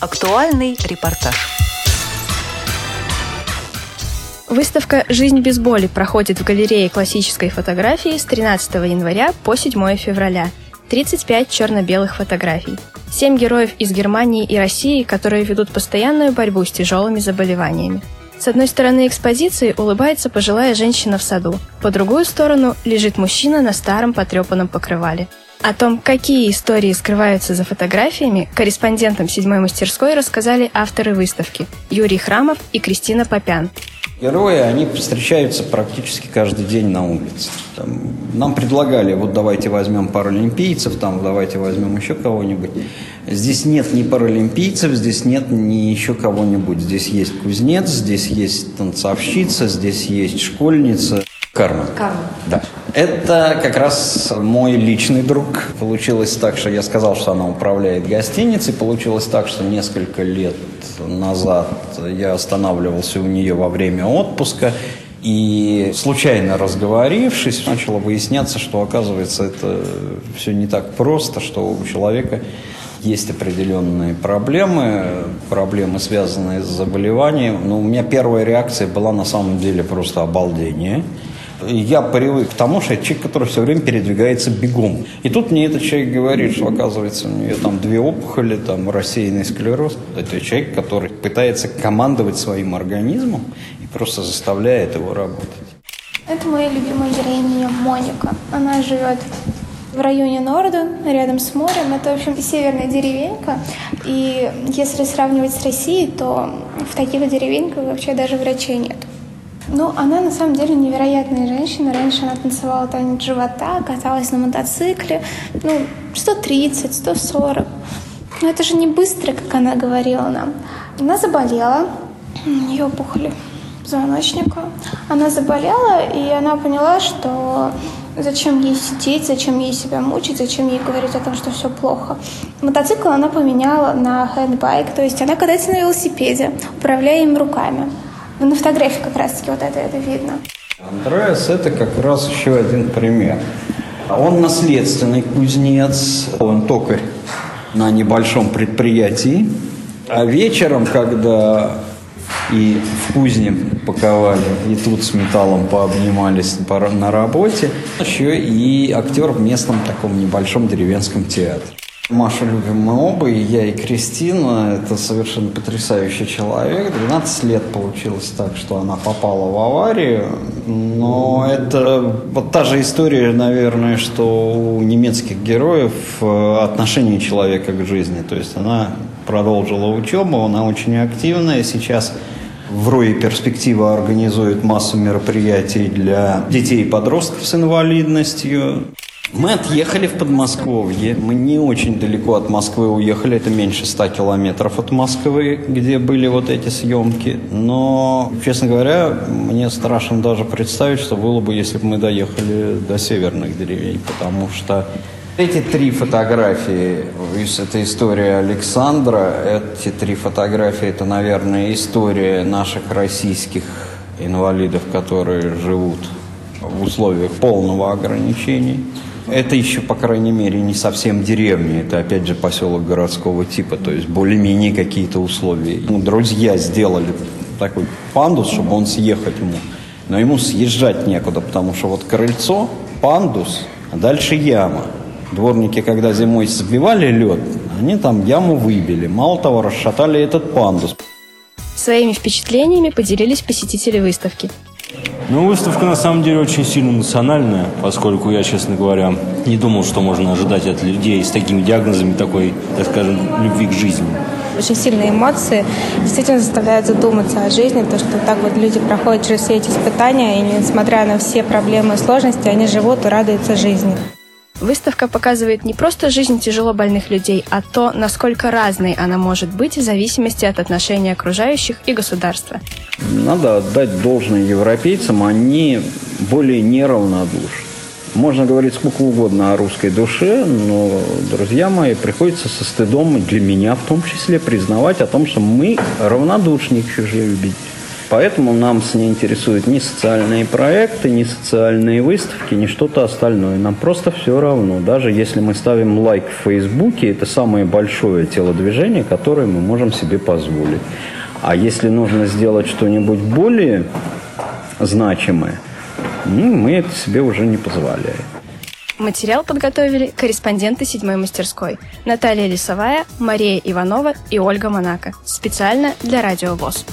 Актуальный репортаж. Выставка «Жизнь без боли» проходит в галерее классической фотографии с 13 января по 7 февраля. 35 черно-белых фотографий. Семь героев из Германии и России, которые ведут постоянную борьбу с тяжелыми заболеваниями. С одной стороны экспозиции улыбается пожилая женщина в саду, по другую сторону лежит мужчина на старом потрепанном покрывале. О том, какие истории скрываются за фотографиями, корреспондентам седьмой мастерской рассказали авторы выставки Юрий Храмов и Кристина Попян. Герои, они встречаются практически каждый день на улице. Там, нам предлагали, вот давайте возьмем паралимпийцев, там, давайте возьмем еще кого-нибудь. Здесь нет ни паралимпийцев, здесь нет ни еще кого-нибудь. Здесь есть кузнец, здесь есть танцовщица, здесь есть школьница. Карма. Карма. Да. Это как раз мой личный друг. Получилось так, что я сказал, что она управляет гостиницей. Получилось так, что несколько лет назад я останавливался у нее во время отпуска. И случайно разговорившись, начало выясняться, что оказывается это все не так просто, что у человека есть определенные проблемы, проблемы, связанные с заболеванием. Но у меня первая реакция была на самом деле просто обалдение. Я привык к тому, что это человек, который все время передвигается бегом. И тут мне этот человек говорит, что оказывается у нее там две опухоли, там рассеянный склероз. Это человек, который пытается командовать своим организмом и просто заставляет его работать. Это моя любимая героиня Моника. Она живет в районе Норден, рядом с морем. Это, в общем, северная деревенька. И если сравнивать с Россией, то в таких деревеньках вообще даже врачей нет. Ну, она на самом деле невероятная женщина. Раньше она танцевала танец живота, каталась на мотоцикле. Ну, 130, 140. Но это же не быстро, как она говорила нам. Она заболела, у нее опухоли позвоночника. Она заболела, и она поняла, что зачем ей сидеть, зачем ей себя мучить, зачем ей говорить о том, что все плохо. Мотоцикл она поменяла на хэндбайк, то есть она катается на велосипеде, управляя им руками. На фотографии как раз-таки вот это, это видно. Андреас – это как раз еще один пример. Он наследственный кузнец, он токарь на небольшом предприятии. А вечером, когда и в кузне паковали, и тут с металлом пообнимались на работе, еще и актер в местном таком небольшом деревенском театре. Машу любим мы оба, и я, и Кристина. Это совершенно потрясающий человек. 12 лет получилось так, что она попала в аварию. Но это вот та же история, наверное, что у немецких героев э, отношение человека к жизни. То есть она продолжила учебу, она очень активная. Сейчас в РОИ «Перспектива» организует массу мероприятий для детей и подростков с инвалидностью. Мы отъехали в Подмосковье. Мы не очень далеко от Москвы уехали. Это меньше 100 километров от Москвы, где были вот эти съемки. Но, честно говоря, мне страшно даже представить, что было бы, если бы мы доехали до северных деревень. Потому что эти три фотографии, это история Александра, эти три фотографии, это, наверное, история наших российских инвалидов, которые живут в условиях полного ограничения. Это еще, по крайней мере, не совсем деревня. Это, опять же, поселок городского типа. То есть более-менее какие-то условия. Ну, друзья сделали такой пандус, чтобы он съехать ему. Но ему съезжать некуда, потому что вот крыльцо, пандус, а дальше яма. Дворники, когда зимой сбивали лед, они там яму выбили. Мало того, расшатали этот пандус. Своими впечатлениями поделились посетители выставки. Ну, выставка на самом деле очень сильно национальная, поскольку я, честно говоря, не думал, что можно ожидать от людей с такими диагнозами такой, так скажем, любви к жизни. Очень сильные эмоции действительно заставляют задуматься о жизни, то, что так вот люди проходят через все эти испытания, и несмотря на все проблемы и сложности, они живут и радуются жизни. Выставка показывает не просто жизнь тяжело больных людей, а то, насколько разной она может быть в зависимости от отношения окружающих и государства. Надо отдать должное европейцам, они более неравнодушны. Можно говорить сколько угодно о русской душе, но, друзья мои, приходится со стыдом, для меня в том числе, признавать о том, что мы равнодушны к чужой беде. Поэтому нам не интересуют ни социальные проекты, ни социальные выставки, ни что-то остальное. Нам просто все равно. Даже если мы ставим лайк в Фейсбуке, это самое большое телодвижение, которое мы можем себе позволить. А если нужно сделать что-нибудь более значимое, ну, мы это себе уже не позволяем. Материал подготовили корреспонденты седьмой мастерской Наталья Лисовая, Мария Иванова и Ольга Монако. Специально для Радио ВОЗ.